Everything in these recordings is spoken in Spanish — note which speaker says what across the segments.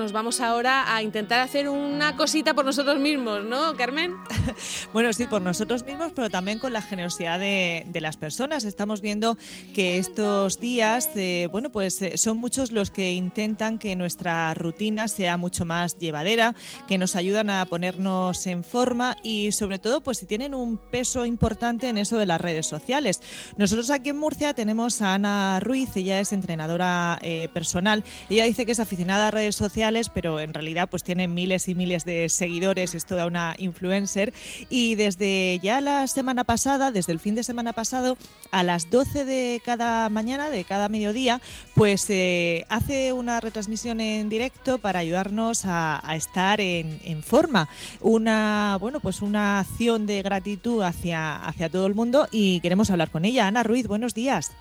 Speaker 1: Nos vamos ahora a intentar hacer una cosita por nosotros mismos, ¿no, Carmen?
Speaker 2: bueno, sí, por nosotros mismos, pero también con la generosidad de, las personas. Estamos viendo que estos días, eh, bueno, pues eh, son muchos los que intentan que nuestra rutina sea mucho más llevadera, que nos ayudan a ponernos en forma y sobre todo, pues si tienen un peso importante en eso de las redes sociales. Nosotros aquí en Murcia tenemos a Ana Ruiz, ella es entrenadora eh, personal. Ella dice que es aficionada a redes sociales pero en realidad pues tiene miles y miles de seguidores, es toda una influencer. Y desde ya la semana pasada, desde el fin de semana pasado, a las 12 de cada mañana, de cada mediodía, pues eh, hace una retransmisión en directo para ayudarnos a, estar en, forma. Una, bueno, pues una acción de gratitud hacia, hacia todo el mundo y queremos hablar con ella. Ana Ruiz, buenos días.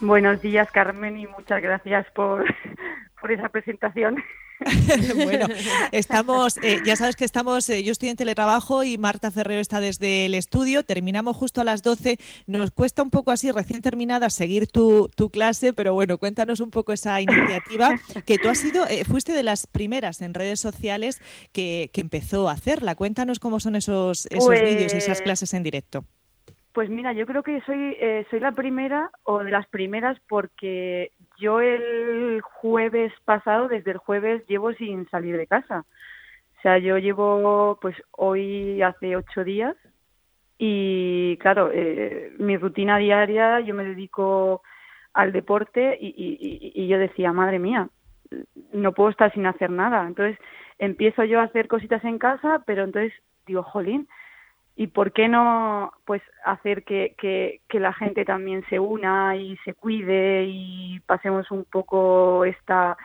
Speaker 3: Buenos días, Carmen, y muchas gracias por, por esa presentación.
Speaker 2: bueno, estamos, eh, ya sabes que estamos, eh, yo estoy en teletrabajo y Marta Ferrero está desde el estudio, terminamos justo a las 12, nos cuesta un poco así, recién terminada, seguir tu, clase, pero bueno, cuéntanos un poco esa iniciativa que tú has sido, eh, fuiste de las primeras en redes sociales que, empezó a hacerla. Cuéntanos cómo son esos, esos vídeos y esas pues clases en directo.
Speaker 3: Pues mira, yo creo que soy, soy la primera o de las primeras porque yo el jueves pasado, desde el jueves, llevo sin salir de casa. O sea, yo llevo, pues hoy hace ocho días y claro, eh, mi rutina diaria, yo me dedico al deporte y, y, y, yo decía, madre mía, no puedo estar sin hacer nada. Entonces empiezo yo a hacer cositas en casa, pero entonces digo, jolín, y por qué no pues hacer que, que, la gente también se una y se cuide y pasemos un poco esta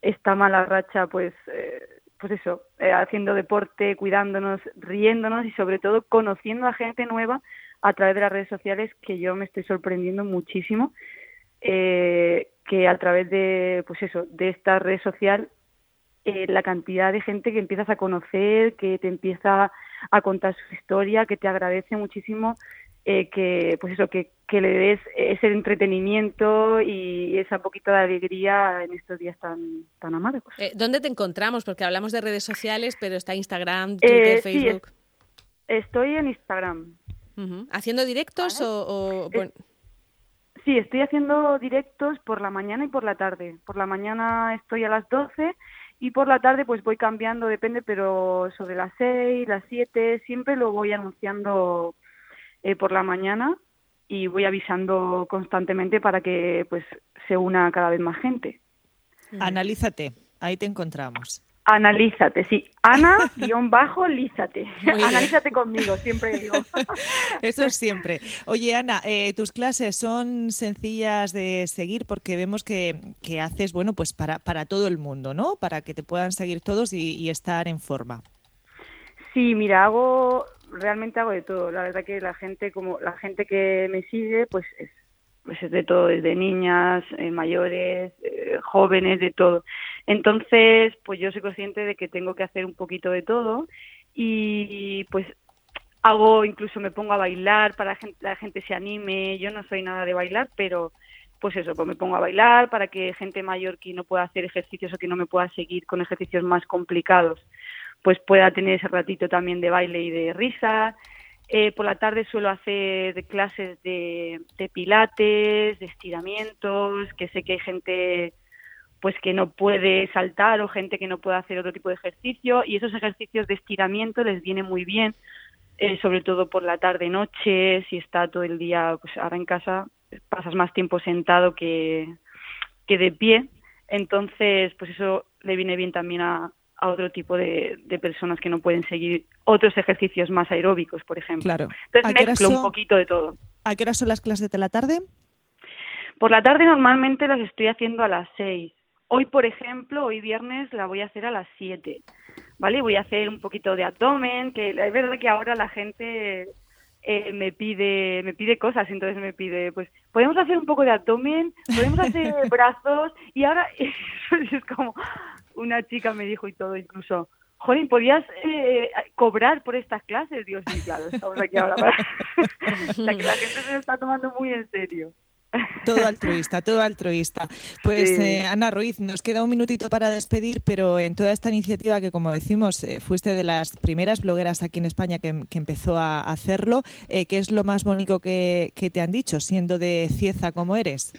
Speaker 3: esta mala racha pues eh, pues eso eh, haciendo deporte cuidándonos riéndonos y sobre todo conociendo a gente nueva a través de las redes sociales que yo me estoy sorprendiendo muchísimo eh, que a través de pues eso de esta red social la cantidad de gente que empiezas a conocer que te empieza a contar su historia, que te agradece muchísimo eh, que pues eso que, que, le des ese entretenimiento y esa poquita de alegría en estos días tan tan amargos.
Speaker 1: Eh, ¿Dónde te encontramos? Porque hablamos de redes sociales, pero está Instagram, Twitter,
Speaker 3: eh,
Speaker 1: Facebook. Sí,
Speaker 3: estoy en Instagram.
Speaker 1: ¿Haciendo directos o...?
Speaker 3: Sí, estoy haciendo directos por la mañana y por la tarde. Por la mañana estoy a las 12 y por la tarde pues voy cambiando, depende, pero sobre las 6, las 7, siempre lo voy anunciando eh, por la mañana y voy avisando constantemente para que pues se una cada vez más gente.
Speaker 2: Analízate, ahí te encontramos.
Speaker 3: Analízate, sí. Ana-lízate. Analízate conmigo, siempre digo.
Speaker 2: Eso es siempre. Oye, Ana, eh, tus clases son sencillas de seguir porque vemos que, haces, bueno, pues para, para todo el mundo, ¿no? Para que te puedan seguir todos y, estar en forma.
Speaker 3: Sí, mira, hago, realmente hago de todo. La verdad que la gente, como la gente que me sigue, pues es pues es de todo, desde niñas, eh, mayores, eh, jóvenes, de todo. Entonces, pues yo soy consciente de que tengo que hacer un poquito de todo y pues hago, incluso me pongo a bailar para que la gente se anime. Yo no soy nada de bailar, pero pues eso, pues me pongo a bailar para que gente mayor que no pueda hacer ejercicios o que no me pueda seguir con ejercicios más complicados, pues pueda tener ese ratito también de baile y de risa. Eh, por la tarde suelo hacer clases de, pilates, de estiramientos, que sé que hay gente pues que no puede saltar o gente que no puede hacer otro tipo de ejercicio y esos ejercicios de estiramiento les viene muy bien, eh, sobre todo por la tarde noche, si está todo el día, pues ahora en casa pasas más tiempo sentado que, que de pie, entonces pues eso le viene bien también a, a otro tipo de, personas que no pueden seguir otros ejercicios más aeróbicos, por ejemplo.
Speaker 2: Claro.
Speaker 3: Entonces mezclo un poquito de todo.
Speaker 2: ¿A qué hora son las clases de la tarde?
Speaker 3: Por la tarde normalmente las estoy haciendo a las seis. Hoy, por ejemplo, hoy viernes la voy a hacer a las siete. ¿Vale? Voy a hacer un poquito de abdomen, que es verdad que ahora la gente eh, me pide me pide cosas entonces me pide pues podemos hacer un poco de abdomen podemos hacer brazos y ahora es como una chica me dijo y todo incluso, Jolín, ¿podías eh, cobrar por estas clases? Dios, sí, claro, estamos aquí ahora para... la que la gente se lo está tomando muy en serio.
Speaker 2: Todo altruista, todo altruista. Pues eh, Ana Ruiz, nos queda un minutito para despedir, pero en toda esta iniciativa que, como decimos, eh, fuiste de las primeras blogueras aquí en España que, empezó a hacerlo, eh, ¿qué es lo más bonito que, te han dicho, siendo de Cieza como eres?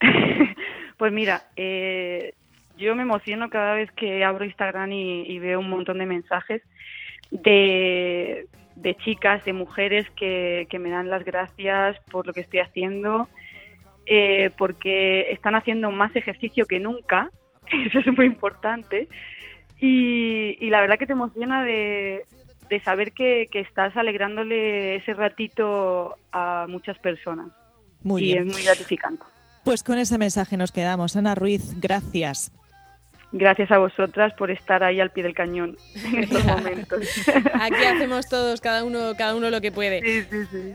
Speaker 3: pues mira, yo me emociono cada vez que abro Instagram y veo un montón de mensajes de de chicas, de mujeres que, me dan las gracias por lo que estoy haciendo, eh, porque están haciendo más ejercicio que nunca, eso es muy importante, y, la verdad que te emociona de, saber que, estás alegrándole ese ratito a muchas personas.
Speaker 2: Muy
Speaker 3: y es muy gratificante.
Speaker 2: Pues con ese mensaje nos quedamos. Ana Ruiz, gracias.
Speaker 3: Gracias a vosotras por estar ahí al pie del cañón en estos momentos.
Speaker 1: Aquí hacemos todos, cada uno, cada uno lo que puede.
Speaker 3: Sí, sí, sí.